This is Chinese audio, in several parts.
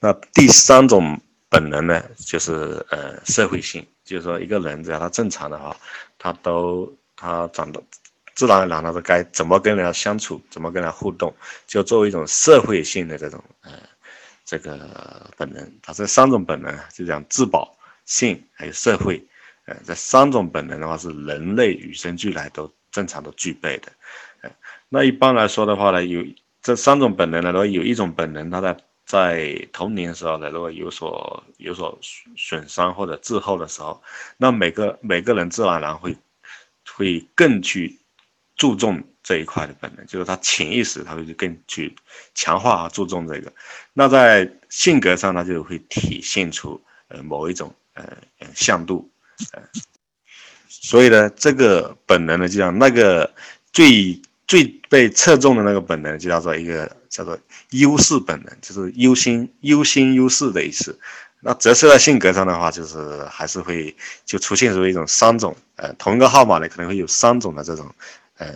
那第三种本能呢，就是呃社会性，就是说一个人只要他正常的话，他都他长得自然而然他是该怎么跟人家相处，怎么跟人家互动，就作为一种社会性的这种呃这个本能。他这三种本能就讲自保性还有社会，呃这三种本能的话是人类与生俱来都正常都具备的。呃那一般来说的话呢，有这三种本能呢，如果有一种本能它在在童年时候呢，如果有所有所损伤或者滞后的时候，那每个每个人自然而然会会更去注重这一块的本能，就是他潜意识他会更去强化和注重这个。那在性格上，他就会体现出呃某一种呃向度，呃，所以呢，这个本能呢，就像那个最。最被侧重的那个本能就叫做一个叫做优势本能，就是优先优先优势的意思。那折射在性格上的话，就是还是会就出现出一种三种，呃，同一个号码呢可能会有三种的这种，呃，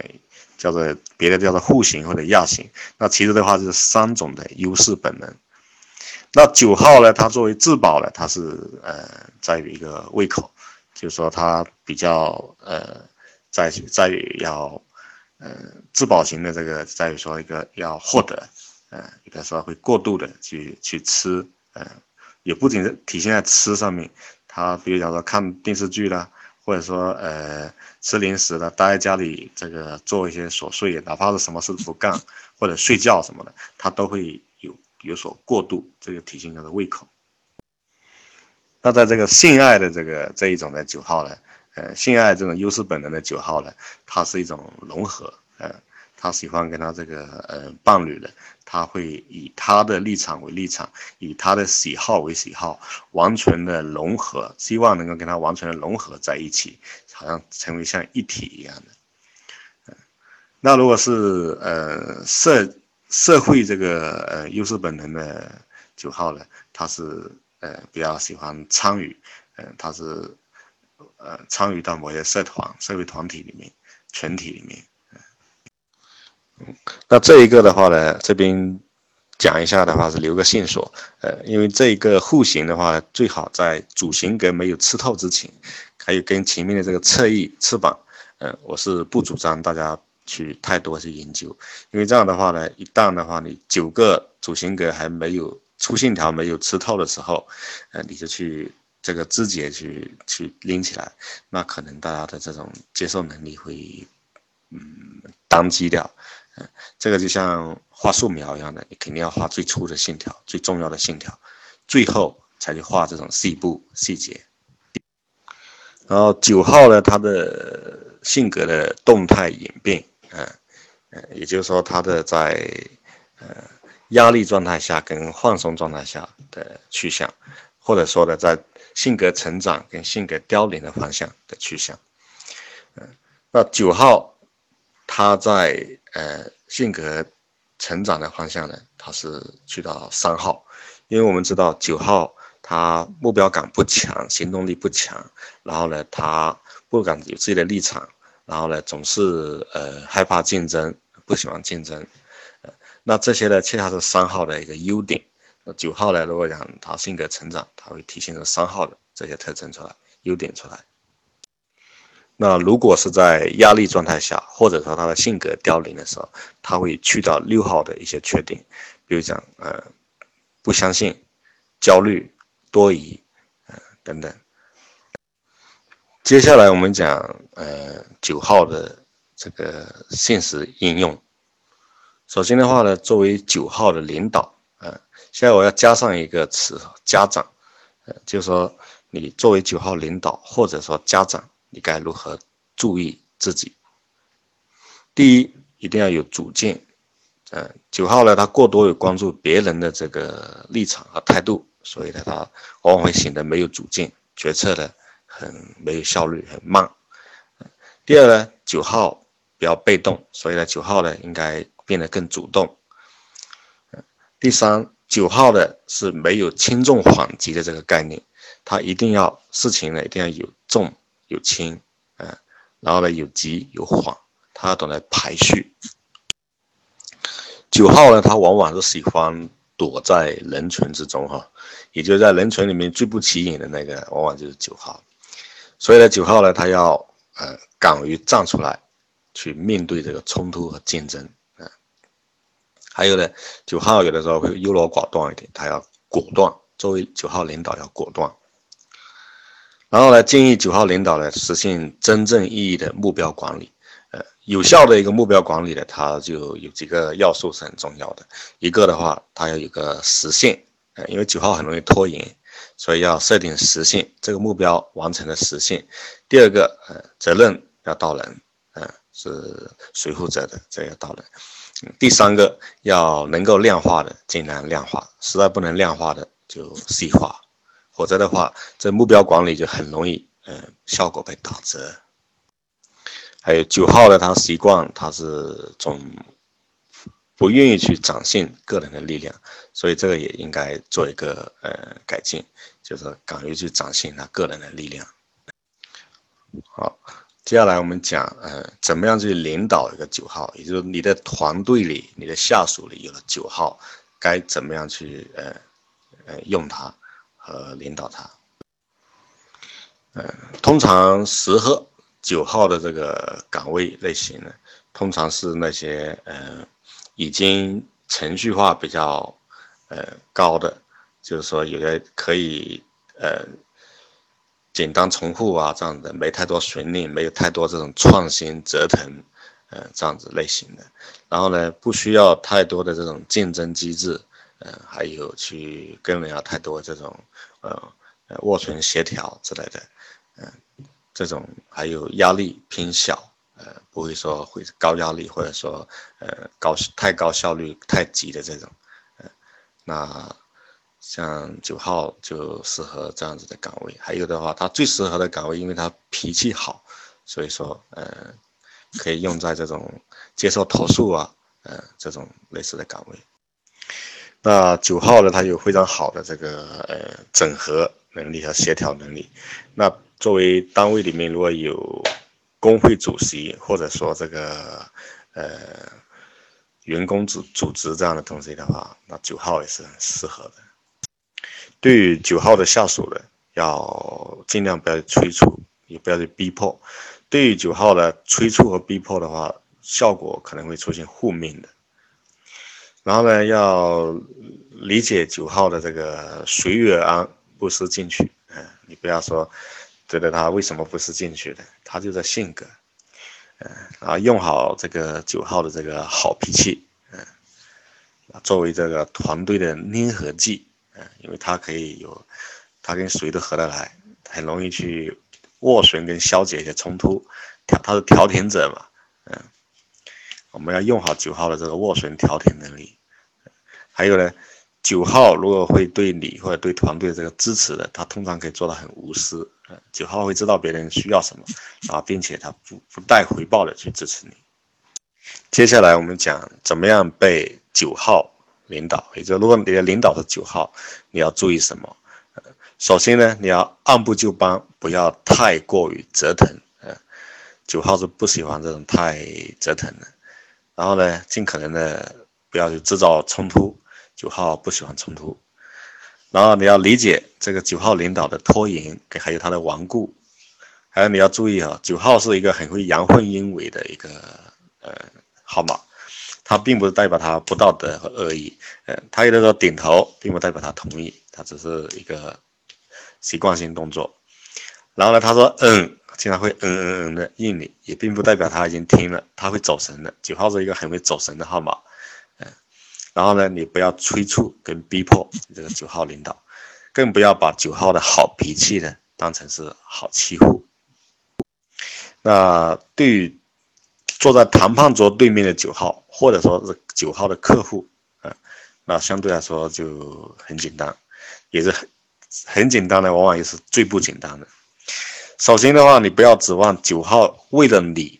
叫做别的叫做户型或者亚型。那其实的话就是三种的优势本能。那九号呢，它作为自保呢，它是呃在于一个胃口，就是说它比较呃在在于要。嗯，自保型的这个在于说一个要获得，嗯，有的时候会过度的去去吃，嗯，也不仅是体现在吃上面，他比如讲说看电视剧啦，或者说呃吃零食的，待在家里这个做一些琐碎，哪怕是什么事不干或者睡觉什么的，他都会有有所过度，这个体现他的胃口。那在这个性爱的这个这一种的九号呢？呃，性爱这种优势本能的九号呢，它是一种融合，呃，他喜欢跟他这个呃伴侣的，他会以他的立场为立场，以他的喜好为喜好，完全的融合，希望能够跟他完全的融合在一起，好像成为像一体一样的。嗯，那如果是呃社社会这个呃优势本能的九号呢，他是呃比较喜欢参与，嗯，他是。呃，参与到某些社团、社会团体里面、群体里面，嗯，那这一个的话呢，这边讲一下的话是留个线索，呃，因为这一个户型的话，最好在主型格没有吃透之前，还有跟前面的这个侧翼翅膀，嗯，我是不主张大家去太多去研究，因为这样的话呢，一旦的话你九个主型格还没有粗线条没有吃透的时候，呃，你就去。这个肢节去去拎起来，那可能大家的这种接受能力会，嗯，宕机掉。嗯，这个就像画素描一样的，你肯定要画最粗的线条，最重要的线条，最后才去画这种细部细节。然后九号呢，他的性格的动态演变，嗯嗯，也就是说他的在呃压力状态下跟放松状态下的去向，或者说的在。性格成长跟性格凋零的方向的去向，嗯，那九号他在呃性格成长的方向呢，他是去到三号，因为我们知道九号他目标感不强，行动力不强，然后呢他不敢有自己的立场，然后呢总是呃害怕竞争，不喜欢竞争，那这些呢恰恰是三号的一个优点。那九号呢？如果讲他性格成长，他会体现出三号的这些特征出来，优点出来。那如果是在压力状态下，或者说他的性格凋零的时候，他会去到六号的一些缺点，比如讲呃不相信、焦虑、多疑，呃等等。接下来我们讲呃九号的这个现实应用。首先的话呢，作为九号的领导。现在我要加上一个词，家长，呃，就是说你作为九号领导或者说家长，你该如何注意自己？第一，一定要有主见，呃，九号呢，他过多有关注别人的这个立场和态度，所以呢，他往往会显得没有主见，决策呢很没有效率，很慢。第二呢，九号比较被动，所以呢，九号呢应该变得更主动。第三。九号的是没有轻重缓急的这个概念，他一定要事情呢一定要有重有轻，嗯，然后呢有急有缓，他懂得排序。九号呢，他往往是喜欢躲在人群之中哈，也就在人群里面最不起眼的那个，往往就是九号。所以呢，九号呢，他要呃敢于站出来，去面对这个冲突和竞争。还有呢，九号有的时候会优柔寡断一点，他要果断。作为九号领导要果断。然后呢，建议九号领导呢实现真正意义的目标管理。呃，有效的一个目标管理呢，它就有几个要素是很重要的。一个的话，它要有个实现，呃，因为九号很容易拖延，所以要设定实现这个目标完成的实现。第二个，呃，责任要到人，呃，是谁负责的，这要到人。第三个，要能够量化的尽量量化，实在不能量化的就细化。否则的话，这目标管理就很容易，嗯，效果被打折。还有九号的，他习惯他是总不愿意去展现个人的力量，所以这个也应该做一个呃改进，就是敢于去展现他个人的力量。好，接下来我们讲，呃，怎么样去领导一个九号，也就是你的团队里、你的下属里有了九号，该怎么样去呃呃用它。和领导他，嗯，通常适合九号的这个岗位类型呢，通常是那些呃已经程序化比较呃高的，就是说有的可以呃简单重复啊这样的，没太多悬念，没有太多这种创新折腾，呃这样子类型的，然后呢不需要太多的这种竞争机制。嗯，还有去跟人家太多这种，呃，呃，握拳协调之类的，嗯，这种还有压力偏小，呃，不会说会高压力或者说，呃，高太高效率太急的这种，嗯，那像九号就适合这样子的岗位。还有的话，他最适合的岗位，因为他脾气好，所以说，呃，可以用在这种接受投诉啊，呃，这种类似的岗位。那九号呢，他有非常好的这个呃整合能力和协调能力。那作为单位里面如果有工会主席或者说这个呃员工组组织这样的东西的话，那九号也是很适合的。对于九号的下属呢，要尽量不要催促，也不要去逼迫。对于九号的催促和逼迫的话，效果可能会出现负面的。然后呢，要理解九号的这个随遇而安，不思进取。嗯，你不要说觉得他为什么不思进取的，他就这性格。嗯，啊，用好这个九号的这个好脾气。嗯，作为这个团队的粘合剂。嗯，因为他可以有，他跟谁都合得来，很容易去斡旋跟消解一些冲突。调，他是调停者嘛。嗯。我们要用好九号的这个斡旋调停能力，还有呢，九号如果会对你或者对团队这个支持的，他通常可以做到很无私。嗯九号会知道别人需要什么，啊，并且他不不带回报的去支持你。接下来我们讲怎么样被九号领导，也就如果你的领导是九号，你要注意什么？首先呢，你要按部就班，不要太过于折腾。呃，九号是不喜欢这种太折腾的。然后呢，尽可能的不要去制造冲突。九号不喜欢冲突。然后你要理解这个九号领导的拖延，还有他的顽固。还有你要注意啊，九号是一个很会阳奉阴违的一个呃号码，他并不是代表他不道德和恶意。呃，他有的时候点头，并不代表他同意，他只是一个习惯性动作。然后呢，他说嗯。经常会嗯嗯嗯的应你，也并不代表他已经听了，他会走神的。九号是一个很会走神的号码，嗯，然后呢，你不要催促跟逼迫这个九号领导，更不要把九号的好脾气呢当成是好欺负。那对于坐在谈判桌对面的九号，或者说是九号的客户，嗯，那相对来说就很简单，也是很很简单的，往往也是最不简单的。首先的话，你不要指望九号为了你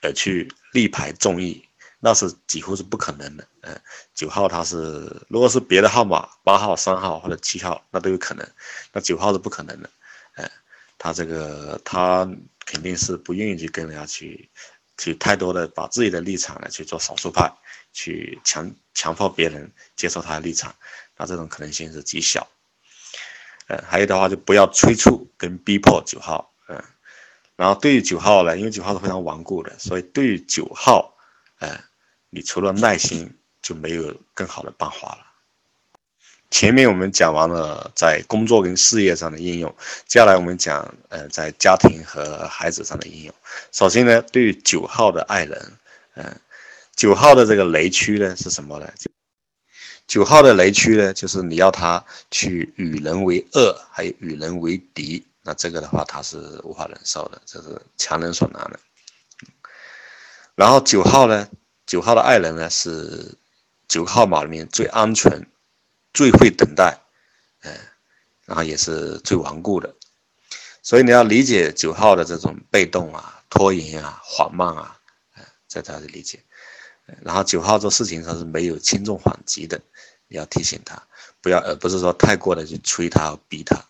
而去力排众议，那是几乎是不可能的。嗯，九号他是，如果是别的号码，八号、三号或者七号，那都有可能。那九号是不可能的。嗯，他这个他肯定是不愿意去跟人家去去太多的把自己的立场呢去做少数派，去强强迫别人接受他的立场，那这种可能性是极小。呃，还有的话就不要催促跟逼迫九号，嗯，然后对于九号呢，因为九号是非常顽固的，所以对于九号，呃，你除了耐心就没有更好的办法了。前面我们讲完了在工作跟事业上的应用，接下来我们讲呃在家庭和孩子上的应用。首先呢，对于九号的爱人，嗯，九号的这个雷区呢是什么呢？九号的雷区呢，就是你要他去与人为恶，还有与人为敌，那这个的话他是无法忍受的，这是强人所难的。然后九号呢，九号的爱人呢是九号码里面最安全。最会等待，嗯，然后也是最顽固的，所以你要理解九号的这种被动啊、拖延啊、缓慢啊，嗯，在他的理解，然后九号做事情他是没有轻重缓急的，你要提醒他，不要而不是说太过的去催他、逼他，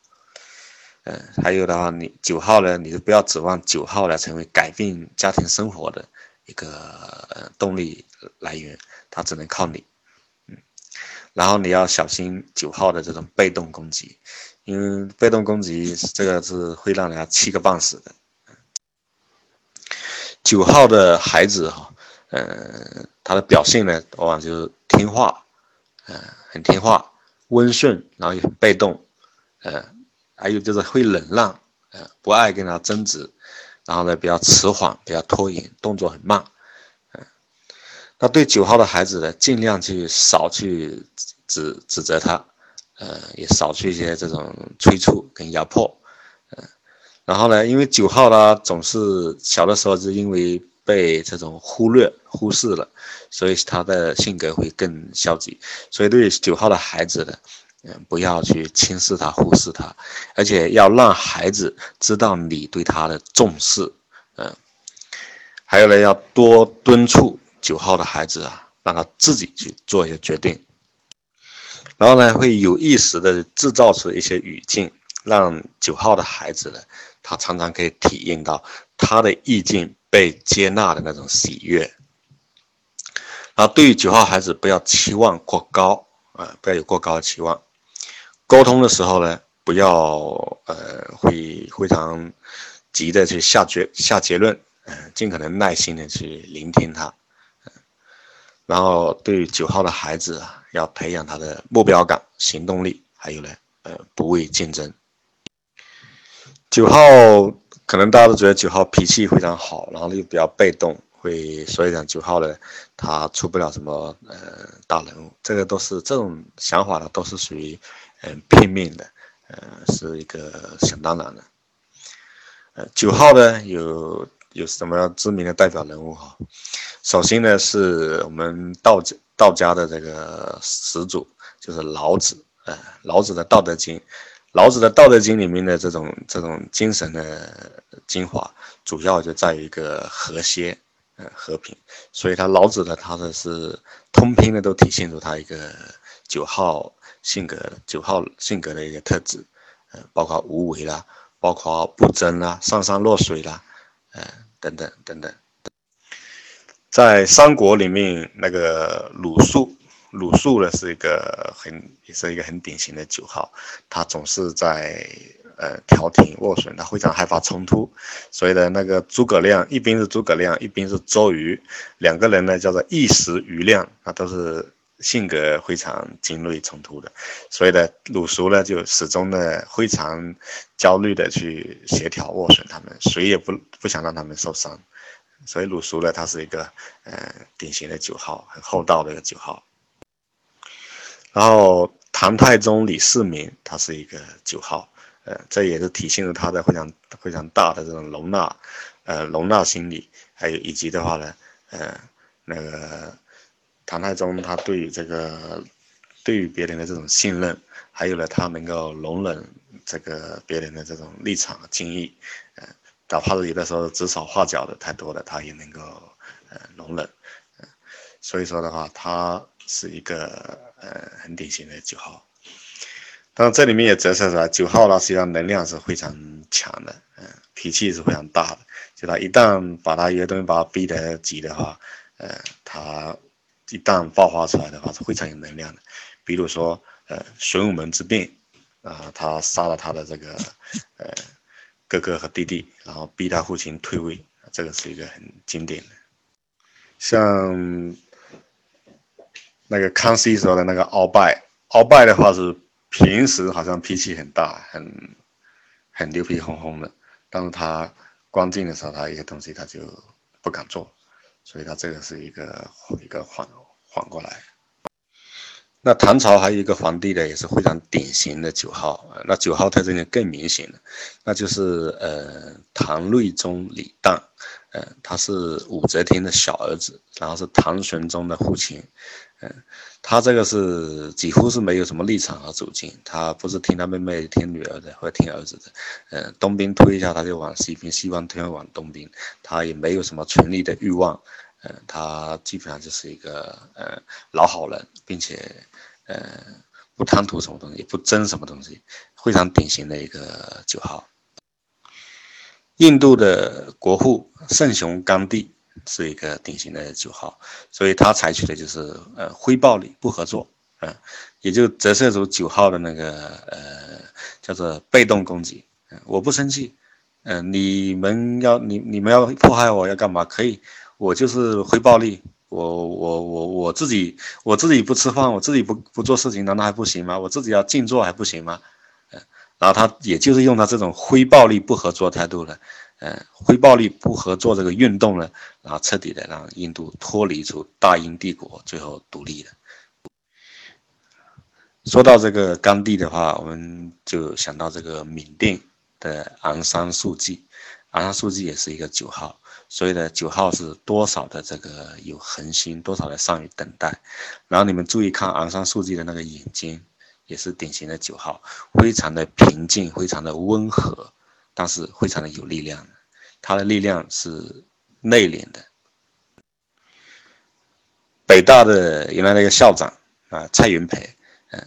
嗯，还有的话，你九号呢，你就不要指望九号来成为改变家庭生活的一个动力来源，他只能靠你。然后你要小心九号的这种被动攻击，因为被动攻击这个是会让人家气个半死的。九号的孩子哈，嗯，他的表现呢，往往就是听话，嗯，很听话，温顺，然后也很被动，嗯，还有就是会忍让，嗯，不爱跟他争执，然后呢比较迟缓，比较拖延，动作很慢。那对九号的孩子呢，尽量去少去指指责他，呃，也少去一些这种催促跟压迫，嗯，然后呢，因为九号呢总是小的时候是因为被这种忽略忽视了，所以他的性格会更消极。所以对九号的孩子呢，嗯，不要去轻视他、忽视他，而且要让孩子知道你对他的重视，嗯，还有呢，要多敦促。九号的孩子啊，让他自己去做一些决定，然后呢，会有意识的制造出一些语境，让九号的孩子呢，他常常可以体验到他的意境被接纳的那种喜悦。然后，对于九号孩子，不要期望过高啊，不要有过高的期望。沟通的时候呢，不要呃，会非常急的去下决下结论，嗯，尽可能耐心的去聆听他。然后对九号的孩子啊，要培养他的目标感、行动力，还有呢，呃，不畏竞争。九号可能大家都觉得九号脾气非常好，然后又比较被动，会所以讲九号呢，他出不了什么呃大人物。这个都是这种想法呢，都是属于嗯片面的，呃，是一个想当然的。呃，九号呢有有什么知名的代表人物哈？首先呢，是我们道家道家的这个始祖，就是老子。呃，老子的《道德经》，老子的《道德经》里面的这种这种精神的精华，主要就在于一个和谐，呃，和平。所以他老子的他的是通篇的都体现出他一个九号性格，九号性格的一个特质，呃，包括无为啦，包括不争啦，上善若水啦，呃，等等等等。在三国里面，那个鲁肃，鲁肃呢是一个很，也是一个很典型的九号，他总是在呃调停斡旋，他非常害怕冲突，所以呢，那个诸葛亮一边是诸葛亮，一边是周瑜，两个人呢叫做一时瑜亮，那都是性格非常尖锐冲突的，所以呢，鲁肃呢就始终呢非常焦虑的去协调斡旋他们，谁也不不想让他们受伤。所以鲁肃呢，他是一个呃典型的九号，很厚道的一个九号。然后唐太宗李世民，他是一个九号，呃，这也是体现了他的非常非常大的这种容纳，呃，容纳心理，还有以及的话呢，呃，那个唐太宗他对于这个对于别人的这种信任，还有呢，他能够容忍这个别人的这种立场和经历，呃。哪怕是有的时候指手画脚的太多了，他也能够呃容忍，嗯，所以说的话，他是一个呃很典型的九号。当然这里面也折射出来，九号呢实际上能量是非常强的，嗯，脾气是非常大的。就他一旦把他一个东西把他逼得急的话，呃，他一旦爆发出来的话是非常有能量的。比如说，呃，玄武门之变，啊，他杀了他的这个，呃，哥哥和弟弟，然后逼他父亲退位，这个是一个很经典的。像那个康熙时候的那个鳌拜，鳌拜的话是平时好像脾气很大，很很牛皮哄哄的，但是他关键的时候，他一些东西他就不敢做，所以他这个是一个一个缓缓过来。那唐朝还有一个皇帝呢，也是非常典型的九号，那九号特征就更明显了，那就是呃唐睿宗李旦，呃他是武则天的小儿子，然后是唐玄宗的父亲，嗯，他这个是几乎是没有什么立场和主见，他不是听他妹妹听女儿的，或者听儿子的，呃东边推一下他就往西边，西方推往东边，他也没有什么权力的欲望。嗯，他基本上就是一个呃老好人，并且呃不贪图什么东西，也不争什么东西，非常典型的一个九号。印度的国父圣雄甘地是一个典型的九号，所以他采取的就是呃非暴力不合作，嗯，也就折射出九号的那个呃叫做被动攻击，我不生气，嗯，你们要你你们要迫害我要干嘛可以。我就是非暴力，我我我我自己我自己不吃饭，我自己不不做事情，难道还不行吗？我自己要静坐还不行吗？嗯，然后他也就是用他这种非暴力不合作态度呢，嗯，非暴力不合作这个运动呢，然后彻底的让印度脱离出大英帝国，最后独立了。说到这个甘地的话，我们就想到这个缅甸的昂山素季，昂山素季也是一个九号。所以呢，九号是多少的这个有恒心，多少的善于等待。然后你们注意看昂山素季的那个眼睛，也是典型的九号，非常的平静，非常的温和，但是非常的有力量。他的力量是内敛的。北大的原来那个校长啊，蔡元培，嗯，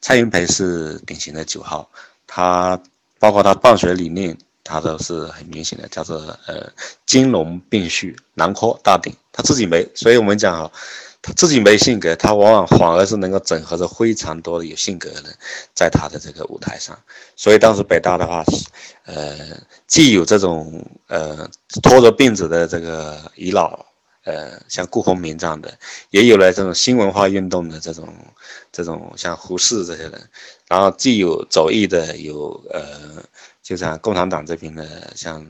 蔡元培是典型的九号，他包括他办学理念。他都是很明显的，叫做呃金融并蓄，囊括大顶。他自己没，所以我们讲啊，他自己没性格，他往往反而是能够整合着非常多的有性格的人，在他的这个舞台上。所以当时北大的话，呃，既有这种呃拖着辫子的这个遗老，呃，像顾鸿铭这样的，也有了这种新文化运动的这种这种像胡适这些人，然后既有走艺的，有呃。就像共产党这边的，像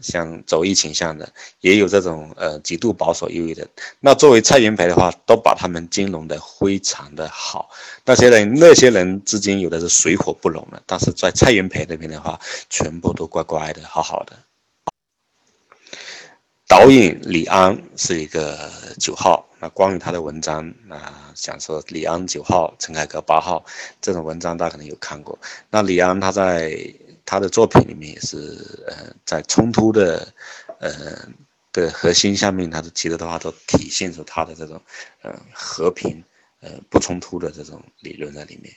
像走艺倾向的，也有这种呃极度保守意味的。那作为蔡元培的话，都把他们金融的非常的好。那些人那些人之间有的是水火不容的，但是在蔡元培那边的话，全部都乖乖的好好的。导演李安是一个九号，那关于他的文章啊，想说李安九号，陈凯歌八号，这种文章大家可能有看过。那李安他在。他的作品里面也是，呃，在冲突的，呃的核心下面，他的其实的话都体现出他的这种，呃，和平，呃，不冲突的这种理论在里面。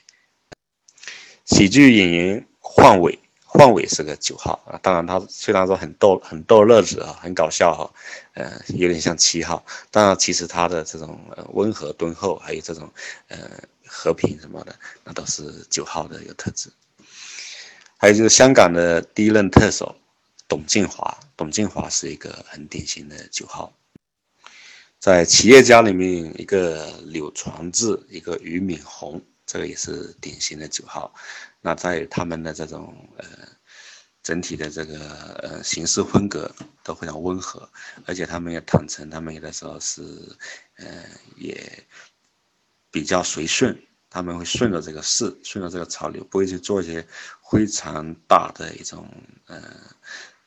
喜剧演员范伟，范伟是个九号啊，当然他虽然说很逗，很逗乐子啊，很搞笑哈，呃，有点像七号，当然其实他的这种温和敦厚，还有这种，呃，和平什么的，那都是九号的一个特质。还有就是香港的第一任特首董建华，董建华是一个很典型的九号，在企业家里面，一个柳传志，一个俞敏洪，这个也是典型的九号。那在他们的这种呃整体的这个呃行事风格都非常温和，而且他们也坦诚，他们有的时候是呃也比较随顺。他们会顺着这个势，顺着这个潮流，不会去做一些非常大的一种，呃，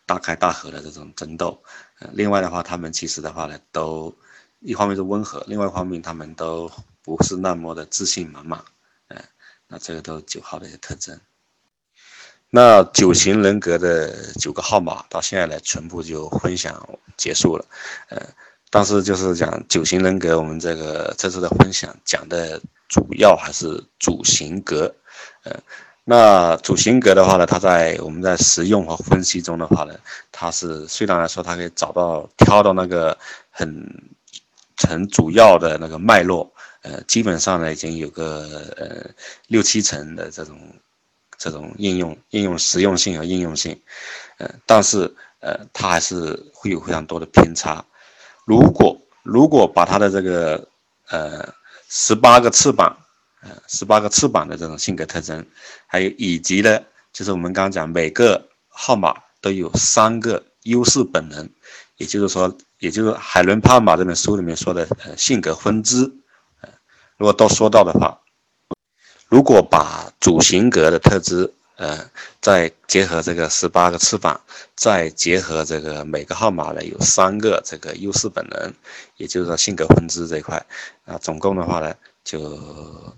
大开大合的这种争斗。呃，另外的话，他们其实的话呢，都一方面是温和，另外一方面他们都不是那么的自信满满。嗯，那这个都是九号的一些特征。那九型人格的九个号码到现在呢，全部就分享结束了。呃，但是就是讲九型人格，我们这个这次的分享讲的。主要还是主型格，呃，那主型格的话呢，它在我们在实用和分析中的话呢，它是虽然来说它可以找到挑到那个很成主要的那个脉络，呃，基本上呢已经有个呃六七成的这种这种应用应用实用性和应用性，呃，但是呃它还是会有非常多的偏差。如果如果把它的这个呃十八个翅膀，呃十八个翅膀的这种性格特征，还有以及呢，就是我们刚刚讲每个号码都有三个优势本能，也就是说。也就是海伦·帕马这本书里面说的，呃，性格分支，呃，如果都说到的话，如果把主型格的特质，呃，再结合这个十八个翅膀，再结合这个每个号码呢有三个这个优势本能，也就是说性格分支这一块，啊，总共的话呢，就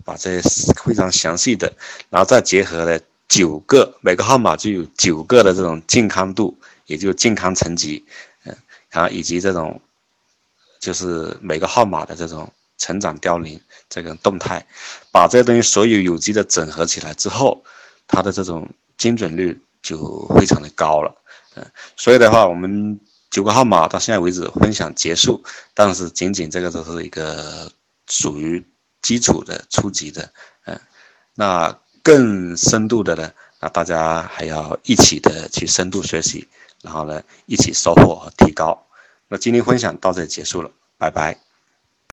把这非常详细的，然后再结合了九个每个号码就有九个的这种健康度，也就健康层级。嗯，然后，以及这种，就是每个号码的这种成长凋零这个动态，把这些东西所有有机的整合起来之后，它的这种精准率就非常的高了。嗯，所以的话，我们九个号码到现在为止分享结束，但是仅仅这个都是一个属于基础的初级的，嗯，那更深度的呢，那大家还要一起的去深度学习。然后呢，一起收获和提高。那今天分享到这里结束了，拜拜。